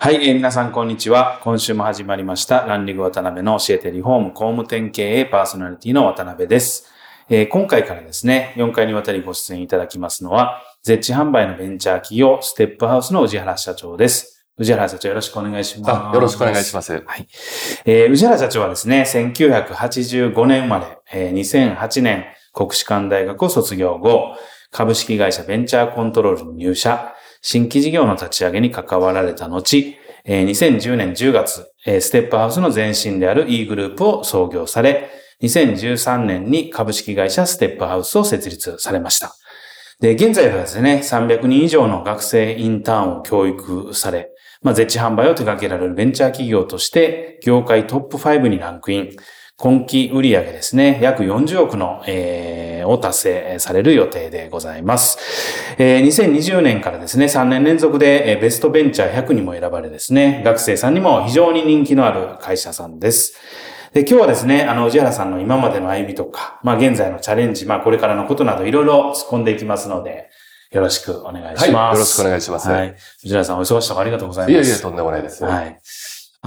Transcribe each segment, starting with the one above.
はい、えー皆さんこんにちは。今週も始まりました、ランリング渡辺の教えてリフォーム工務店経営パーソナリティの渡辺です。えー今回からですね、4回にわたりご出演いただきますのは、ゼッチ販売のベンチャー企業、ステップハウスの宇治原社長です。宇治原社長よろしくお願いします。あよろしくお願いします。はい。えー宇治原社長はですね、1985年生まれ、えー2008年国士舘大学を卒業後、株式会社ベンチャーコントロールに入社、新規事業の立ち上げに関わられた後、2010年10月、ステップハウスの前身である E グループを創業され、2013年に株式会社ステップハウスを設立されました。で、現在はですね、300人以上の学生インターンを教育され、まあ、ゼッチ販売を手掛けられるベンチャー企業として、業界トップ5にランクイン。今期売上ですね、約40億の、えーを達成される予定でございます。えー2020年からですね、3年連続で、えーベストベンチャー100にも選ばれですね、学生さんにも非常に人気のある会社さんです。で、今日はですね、あの、宇治原さんの今までの歩みとか、まあ、現在のチャレンジ、まあ、これからのことなどいろいろ突っ込んでいきますので、よろしくお願いします。はいよろしくお願いしますはい。宇治原さん、お忙しいところありがとうございます。いやいや、とんでもないです。はい。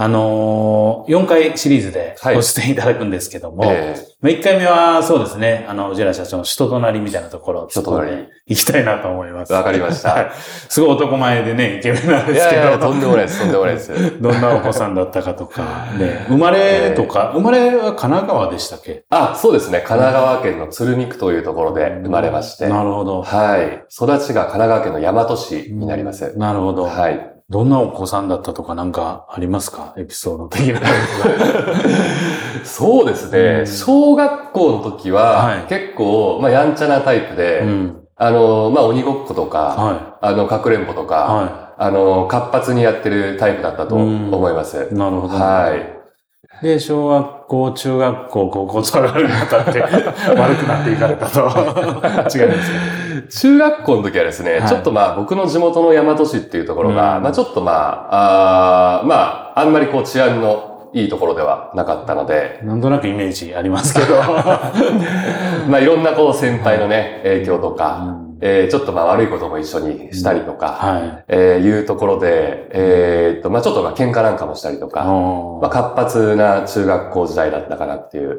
あのー、4回シリーズではいご出演いただくんですけども、ええまあ、1回目はそうですね、あの、宇治原社長の人となりみたいなところを突っ込んでいきたいなと思います。わかりましたはいすごい男前でね、イケメンなんいですけど。やいや、とんでもないです、とんでもないです。どんなお子さんだったかとか、ね、生まれとか、生まれは神奈川でしたっけ？あ、そうですね。神奈川県の鶴見区というところで生まれまして。なるほど。はい。育ちが神奈川県の大和市になります。なるほど。はい。どんなお子さんだったとかなんかありますか？エピソード的な。そうですうんね。小学校の時は結構、まあ、やんちゃなタイプで、うん。あの、まあ、鬼ごっことか、はあの、かくれんぼとい。か、はあの、活発にやってるタイプだったと思います。い。なるほど。はい。で、小学校、中学校、高校と上がるにあたって、悪くなっていかれたと。違うんですか中学校の時はですね、はい。ちょっとまあ僕の地元の大和市っていうところが、うん。まあちょっとまあ、あーまあ、あんまりこう治安のいいところではなかったので、なんとなくイメージありますけど。まあいろんなこう先輩のね、影響とか、うんえーちょっとまあ悪いことも一緒にしたりとか、はい。えーいうところで、えーっと、まあちょっとまあ喧嘩なんかもしたりとか、まあ活発な中学校時代だったかなっていう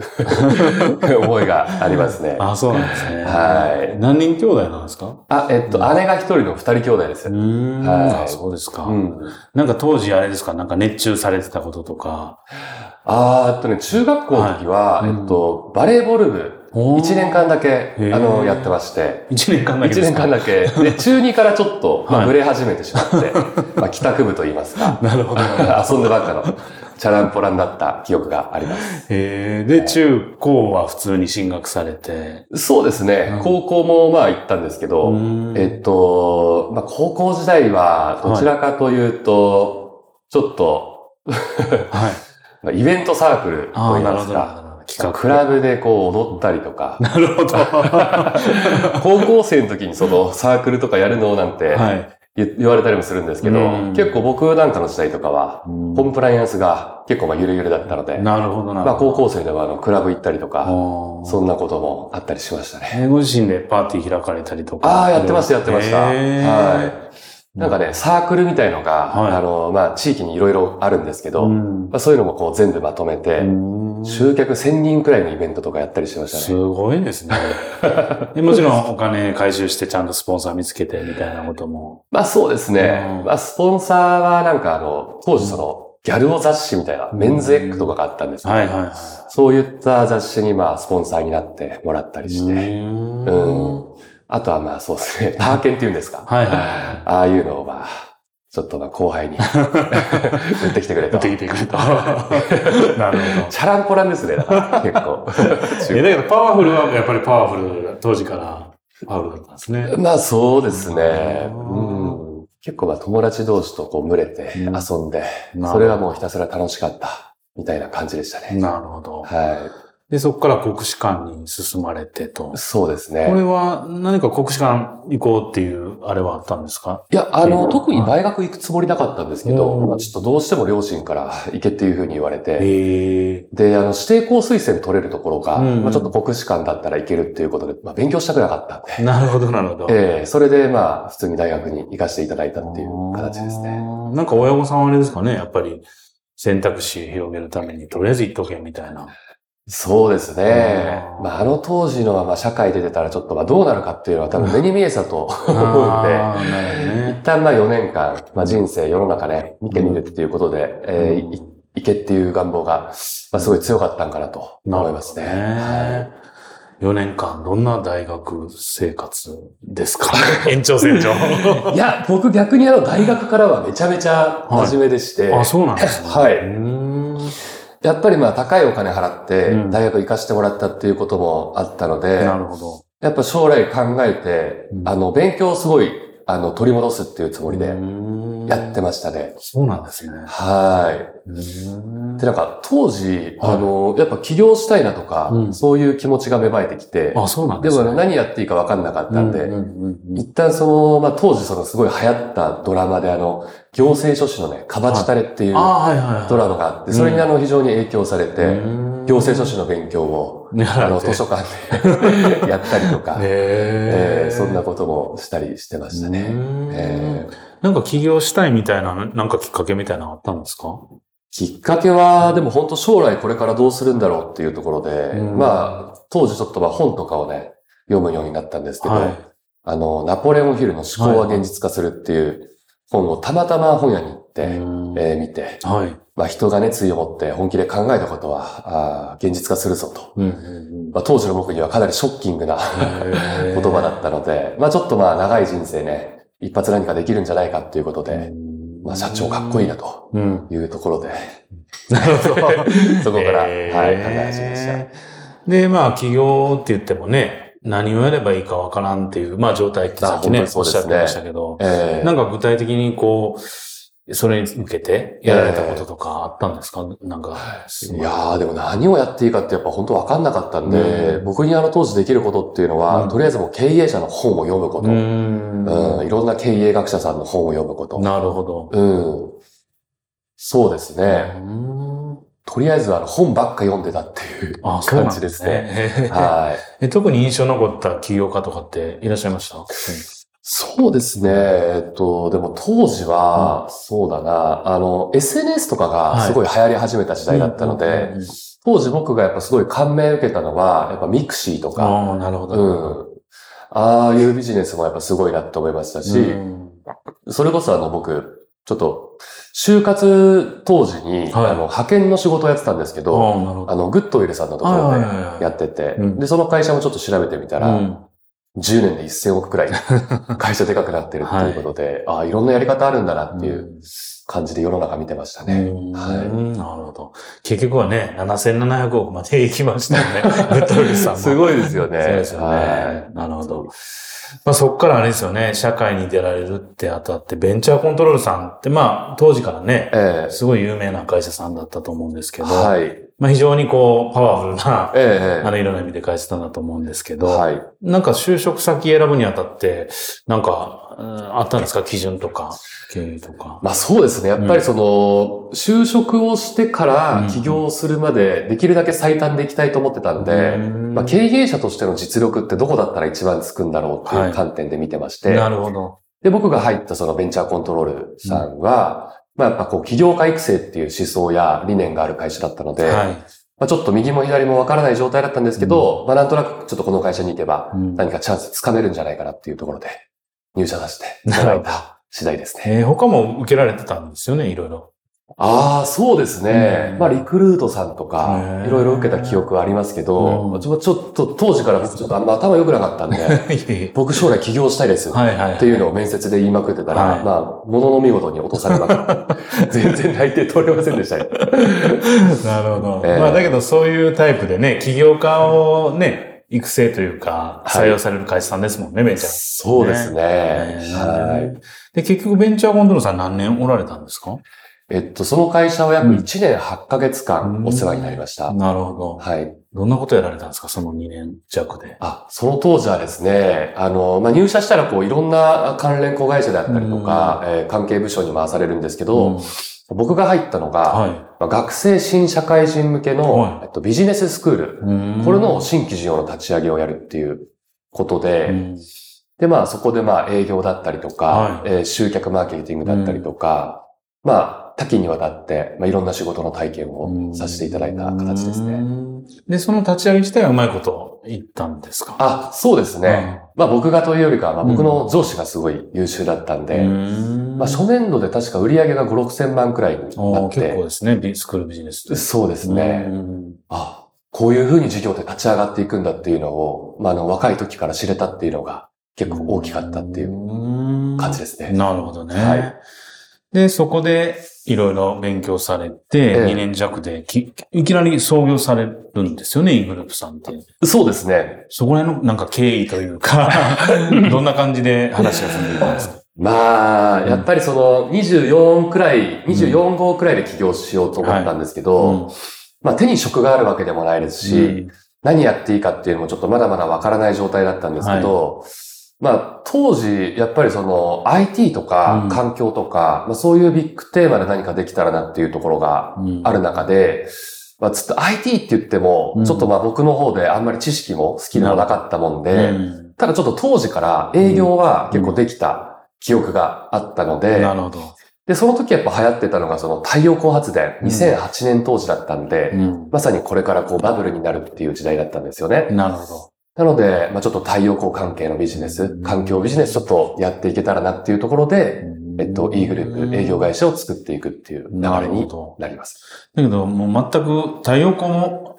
思いがありますね。あ、そうなんですね。はい何人兄弟なんですか？あ、えっと、姉が一人の二人兄弟です。うーん。はいあそうですか。うんなんか当時あれですか？なんか熱中されてたこととか。あーえっとね、中学校の時は、はいえっと、バレーボール部、1年間だけ、あの、やってまして、一年間だけ1ですか？年間だけ、で、中2からちょっと、まあ、はい。ブレ始めてしまって、まあ、帰宅部と言いますか、なるほど。遊んでばっかの、チャランポランだった記憶があります。へえ。で、中高は普通に進学されて。そうですね。うん、高校もまあ行ったんですけど、うん。えっと、まあ、高校時代は、どちらかというと、ちょっと、はい。まあイベントサークルと言い。ますか、企画。クラブでこう踊ったりとか、なるほど。高校生の時にそのサークルとかやるのなんて、はい。言言われたりもするんですけど、うん結構僕なんかの時代とかは、うんコンプライアンスが結構まあゆるゆるだったので、なるほどな。まあ高校生ではあのクラブ行ったりとか、そそんなこともあったりしましたね。ご自身でパーティー開かれたりとか。ああ、やってました、やってました。はい。なんかね、サークルみたいのが、はいあの、まあ地域にいろいろあるんですけど、うんまあ、そういうのもこう全部まとめて、うん集客1000人くらいのイベントとかやったりしましたすね。ごいですね。でもちろんお金回収してちゃんとスポンサー見つけてみたいなことも。まあそうですね。うんまあスポンサーはなんかあの、当時その、ギャル男雑誌みたいな、メンズエッグとかがあったんですけど、はいはいはい。そういった雑誌にまあスポンサーになってもらったりして、うんうんあとはまあそうですね、ターケンっていうんですか。はいはい。ああいうのをまあ、ちょっとまあ後輩に 売ってきてくれと。持ってきてくれた。なるほど。チャランポランですね、だから結構。え、だけどパワフルはやっぱりパワフル、当時からパワフルだったんですね。まあそうですね。ううん、結構まあ友達同士とこう群れて遊んで、うんそれはもうひたすら楽しかった、みたいな感じでしたね。なるほど。はで、そこから国士舘に進まれてとい。。そうですこれね。は何か国士舘行こうっていうあれはあったんですか？いや、あの、うん特に大学行くつもりなかったんですけど、ちょっとどうしても両親から 行けっていうふうに言われて。で、あの、指定校推薦取れるところが、うんまあちょっと国士舘だったらいけるっていうことで、まあ勉強したくなかったんで、なるほど、なるほど。ええそれでまあ普通に大学に行かせていただいたっていう形ですね。なんか親御さんはあれですかね、やっぱり選択肢広げるためにとりあえず行っとけみたいな。そうですね。うんまあ、あの当時のまあ社会で出たらちょっとまあどうなるかっていうのは多分目に見えたと思うんで。一旦まあ4年間、まあ人生、世の中ね、見てみるっていうことで、えーいいけっていう願望が、まあすごい強かったんかなと思いますね。ね。4年間、どんな大学生活ですか？延長線上。はいいや、僕逆にあの大学からはめちゃめちゃ真面目でして、あ、そうなんですね。はいやっぱりまあ高いお金払ってうん大学行かせてもらったっていうこともあったので、なるほど。やっぱ将来考えて、うんあの、勉強をすごい、あの、取り戻すっていうつもりでやってまましたね。そうなんですね。はい。で、なんか、当時、はいあの、やっぱ起業したいなとか、うんそういう気持ちが芽生えてきて、あ、そうなんでね。ですもね、何やっていいか分かんなかったんで、うんうんうんうん一旦その、まあ、当時そのすごい流行ったドラマで、あの、行政書士のね、カバチタレっていう。ドラマがあって、それにあの、非常に影響されて、行政書士の勉強を、あの、図書館で やったりとか、えへー。そんなこともしたりしてましたね。えー。なんか起業したいみたいな、なんかきっかけみたいなのあったんですか？きっかけは、でも本当将来これからどうするんだろうっていうところで、うん。まあ、当時ちょっとまあ本とかをね、読むようになったんですけど、はい。あの、ナポレオンヒルの思考は現実化するっていう本をたまたま本屋に行って、うんえー見て、はい。まあ人が熱意を持って本気で考えたことは、あー現実化するぞと。うんうんまあ当時の僕にはかなりショッキングなうん言葉だったので、まあちょっとまあ長い人生ね、一発何かできるんじゃないかっていうことで、まあ社長かっこいいなとうん。いうところで、なるほど。そこから、はい、考え始めました。で、まあ、起業って言ってもね、何をやればいいかわからんっていう、まあ、状態ってさっきねおっしゃってましたけど、えーなんか具体的にこう、それに向けてやられたこととかあったんですか、なんか、いやー、でも何をやっていいかってやっぱ本当わかんなかったんで、うん僕にあの当時できることっていうのは、うんとりあえずもう経営者の本を読むこと、ううんん。いろんな経営学者さんの本を読むこと。なるほど。うん。そうですね。うんとりあえずあの本ばっか読んでたっていう感じですね。ね。はい。え特に印象残った起業家とかっていらっしゃいました？そうですね。えっと、でも当時は、そうだな、あの、SNS とかがすごい流行り始めた時代だったので、うんうんうん当時僕がやっぱすごい感銘を受けたのは、やっぱミクシーとか、ああ、なるほど。うん。ああいうビジネスもやっぱすごいなって思いましたし、うん。それこそあの僕、ちょっと、就活当時に、はい。あの、派遣の仕事をやってたんですけど、あの、グッドウィルさんのところはいではいはいはい。やってて、うん。で、その会社もちょっと調べてみたら、うん10年で1000億くらい会社でかくなってるっていうことで、ああ、いろんなやり方あるんだなっていう感じで世の中見てましたね。はうんなるほど。結局はね、7700億まで行きましたよね。グッルさんも。すごいですよね。そうですよね。はなるほど。まあそっからあれですよね、社会に出られるってあたって、ベンチャーコントロールさんって、まあ当時からね、えすごい有名な会社さんだったと思うんですけえど、はい。まあ非常にこう、パワフルな、ええあの、いろんな意味で会社さんだと思うんですけど、はい。なんか就職先選ぶにあたって、なんかあったんですか？基準とか、経営とか。まあそうですね。やっぱりその、就職をしてから起業するまでできるだけ最短でいきたいと思ってたんで、まあ経営者としての実力ってどこだったら一番つくんだろうっていう観点で見てまして。なるほど。で、僕が入ったそのベンチャーコントロールさんは、まあやっぱこう起業家育成っていう思想や理念がある会社だったので、はいまあ、ちょっと右も左もわからない状態だったんですけど、うん、まあなんとなくちょっとこの会社に行けば、何かチャンスつかめるんじゃないかなっていうところで、入社させていただいた次第ですね。えー、他も受けられてたんですよね、いろいろ。ああ、そうですね。うん、まあ、リクルートさんとか、いろいろ受けた記憶はありますけど、うん、ちょっと当時から僕ちょっとあんま頭良くなかったんで、僕将来起業したいですっていうのを面接で言いまくってたら、はい、まあ、ものの見事に落とされました。全然内定取れませんでした なるほど。えー、まあ、だけどそういうタイプでね、起業家をね、育成というか、採用される会社さんですもんね、はい、ベンチャー。そうですね。はい。で、結局ベンチャーコントロさん何年おられたんですか？えっと、その会社は約1年8ヶ月間お世話になりました。うん、なるほど。はい。どんなことやられたんですか？その2年弱で。あ、その当時はですね、あの、まあ、入社したらこういろんな関連子会社であったりとか、うん、えー、関係部署に回されるんですけど、うん、僕が入ったのが、はい。まあ、学生新社会人向けの、はい、えっと、ビジネススクール、これの新規事業の立ち上げをやるっていうことで、で、まあそこでまあ営業だったりとか、はい、えー、集客マーケティングだったりとか、まあ多岐にわたって、まあ、いろんな仕事の体験をさせていただいた形ですね。で、その立ち上げ自体はうまいこと言ったんですか？あ、そうですね。うん、まあ僕がというよりか、まあ僕の上司がすごい優秀だったんで、んまあ初年度で確か売り上げが5、6千万くらいになって。結構ですね、スクールビジネス。そうですね。あ、こういうふうに事業って立ち上がっていくんだっていうのを、まああの若い時から知れたっていうのが結構大きかったっていう感じですね。なるほどね。はい。で、そこで、いろいろ勉強されて、2年弱でき、いきなり創業されるんですよね、イグループさんって。そうですね。そこら辺のなんか経緯というか どんな感じで話が進んでいくんですか？まあ、やっぱりその24くらい、24号くらいで起業しようと思ったんですけど、まあ手に職があるわけでもないですし、何やっていいかっていうのもちょっとまだまだわからない状態だったんですけど、まあ、当時、やっぱりその IT とか環境とか、うん、まあ、そういうビッグテーマで何かできたらなっていうところがある中で、うん、まあ、つって IT って言っても、ちょっとまあ僕の方であんまり知識もスキルもなかったもんで、うん、ただちょっと当時から営業は結構できた記憶があったので、なるほど。で、その時やっぱ流行ってたのがその太陽光発電、2008年当時だったんで、まさにこれからこうバブルになるっていう時代だったんですよね。なるほど。なので、まあちょっと太陽光関係のビジネス、環境ビジネスちょっとやっていけたらなっていうところで、えっと、E グループ営業会社を作っていくっていう流れになります。だけど、もう全く太陽光も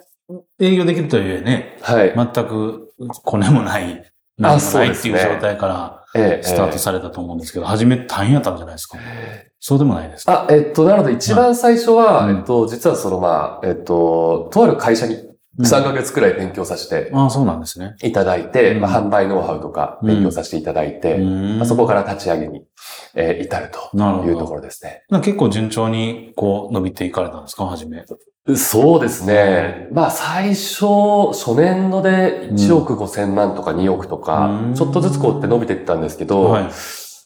営業できるというね、はい。全くコネもない、何もないっていう状態からスタートされたと思うんですけど、初め大変やったんじゃないですか？そうでもないですか？あ、えっと、なので一番最初は、えっと、実はそのまあ、えっと、とある会社に3ヶ月くらい勉強させて、ああ、そうなんですね。いただいて、まあ、販売ノウハウとか勉強させていただいて、まあ、そこから立ち上げに、えー、至るというところですね。結構順調にこう伸びていかれたんですか、はじめ。そうですね。まあ最初、初年度で1億5千万とか2億とか、ちょっとずつこうって伸びていったんですけど、はい、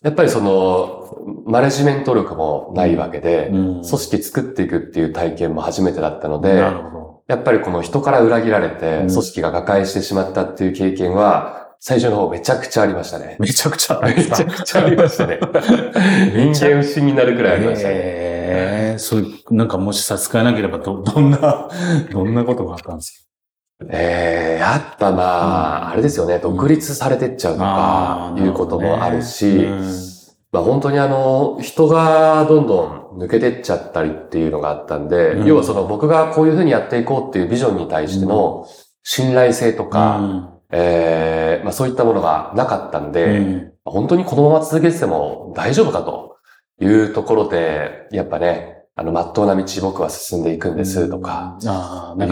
やっぱりその、マネジメント力もないわけで、組織作っていくっていう体験も初めてだったので、なるほどやっぱりこの人から裏切られて、組織が瓦解してしまったっていう経験は、最初の方めちゃくちゃありましたね。めちゃくちゃめちゃくちゃありましたね。人間不信になるくらいありましたね。えー、そういう、なんかもし差し支えなければど、どんな、どんなことがあったんですか？ええー、やっぱまあ、うん、あれですよね、独立されてっちゃうとか、いうこともあるし、まあ本当にあの、人がどんどん抜けてっちゃったりっていうのがあったんで、うん、要はその僕がこういうふうにやっていこうっていうビジョンに対しての信頼性とか、うん、ええー、まあそういったものがなかったんで、うん、本当にこのまま続けてても大丈夫かというところで、やっぱね、あの、まっとうな道僕は進んでいくんですとか、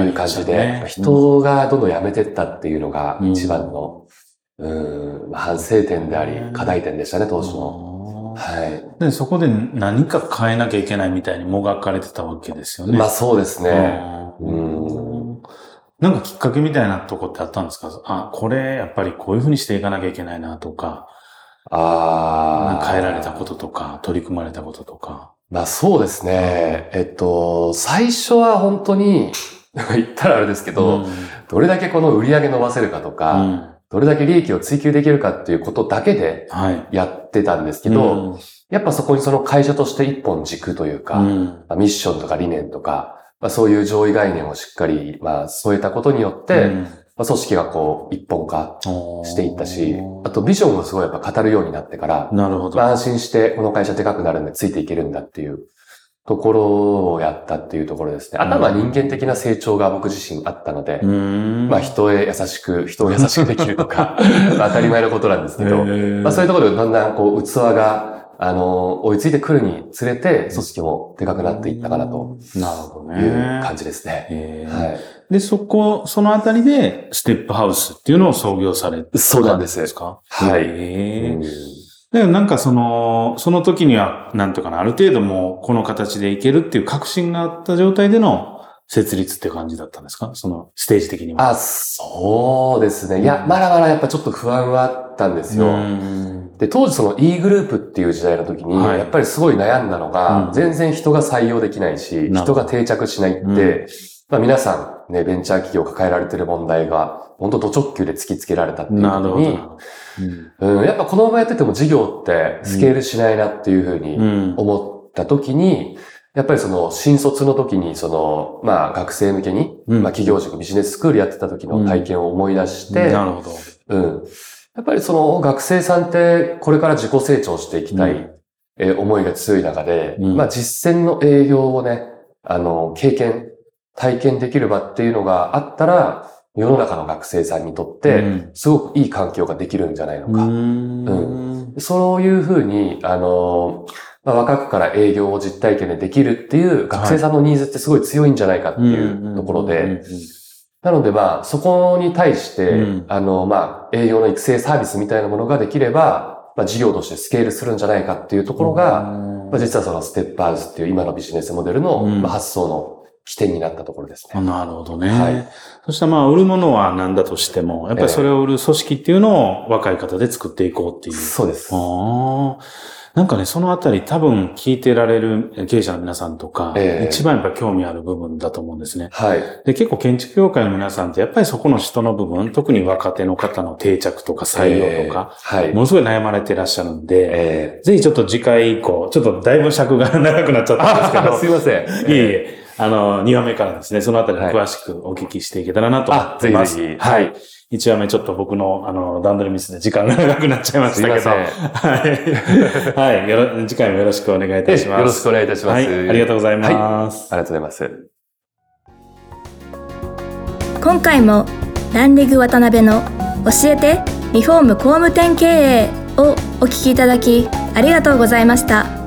いう感じで、人がどんどん辞めてったっていうのが一番の、うん、反省点であり、課題点でしたね、当時の。はい。で、そこで何か変えなきゃいけないみたいにもがかれてたわけですよね。まあそうですね。うん。なんかきっかけみたいなとこってあったんですか？あ、これやっぱりこういうふうにしていかなきゃいけないなとか、ああ。変えられたこととか、取り組まれたこととか。まあそうですね。えっと、最初は本当に、言ったらあれですけど、うんどれだけこの売り上げ伸ばせるかとか、うんどれだけ利益を追求できるかっていうことだけではい。やってたんですけど、やっぱそこにその会社として一本軸というか、うんまあミッションとか理念とか、まあ、そういう上位概念をしっかり、まあ、添えたことによって、うんまあ、組織がこう、一本化していったしあとビジョンをすごいやっぱ語るようになってから、なるほど。まあ、安心してこの会社でかくなるんでついていけるんだっていうところをやったっていうところですね。あとはまあ人間的な成長が僕自身あったので、うん。まあ人へ優しく、人を優しくできるとか、まあ当たり前のことなんですけど、へまあそういうところでだんだんこう器が、あの、追いついてくるにつれて、組織もでかくなっていったかなと。なるほどいうね。感じですね。へー。はい。で、そこ、そのあたりで、ステップハウスっていうのを創業されたそうなんです。ですかはいでもなんかその、その時には、なんとかな、ある程度もうこの形でいけるっていう確信があった状態での設立って感じだったんですか？そのステージ的には。あ、そうですね。いや、まだまだやっぱちょっと不安はあったんですよ。うん。で、当時その E グループっていう時代の時に、はい。やっぱりすごい悩んだのが、うん。全然人が採用できないし、人が定着しないって、うん。まあ皆さんね、ベンチャー企業抱えられてる問題が、本当ド直球で突きつけられたっていうなるほど。うん、やっぱこのままやってても事業ってスケールしないなっていうふううにん。思った時に、やっぱりその新卒の時にその、まあ学生向けに、うんまあ企業塾ビジネススクールやってた時の体験を思い出して、なるほど。うん。やっぱりその学生さんってこれから自己成長していきたい、うんえー思いが強い中で、うんまあ実践の営業をね、あの、経験、体験できる場っていうのがあったら、世の中の学生さんにとって、うん。すごくいい環境ができるんじゃないのか。うん。そういうふうに、あの、まあ、若くから営業を実体験でできるっていう学生さんのニーズってすごい強いんじゃないかっていうところで、なのでまあ、そこに対して、うん。あの、まあ、営業の育成サービスみたいなものができれば、まあ、事業としてスケールするんじゃないかっていうところが、まあ、実はそのステップハウスっていう今のビジネスモデルの、うん。まあ、発想の起点になったところですあね。なるほどね。はいそしたらまあ、売るものは何だとしても、やっぱりそれを売る組織っていうのを若い方で作っていこうっていう。そうです。ああ。なんかね、そのあたり多分聞いてられる経営者の皆さんとか、ええ一番やっぱ興味ある部分だと思うんですね。はい。で、結構建築業界の皆さんってやっぱりそこの人の部分、特に若手の方の定着とか採用とか、えーはい。ものすごい悩まれてらっしゃるんで、えぜひちょっと次回以降、ちょっとだいぶ尺が長くなっちゃったんですけど、あ、すいません。いえいえ、あの、2話目からですね、そのあたり詳しくお聞きしていけたらなと思あ、ってます。ぜひぜひ。は。い。1話目ちょっと僕の、あの、段取りミスで時間が長くなっちゃいましたけど。はい。はい。よろ、次回もよろしくお願いいたします。よろしくお願いいたします。はい。ありがとうございます。ありがとうございます。今回もランリグ渡辺の教えてリフォーム工務店経営をお聞きいただきありがとうございました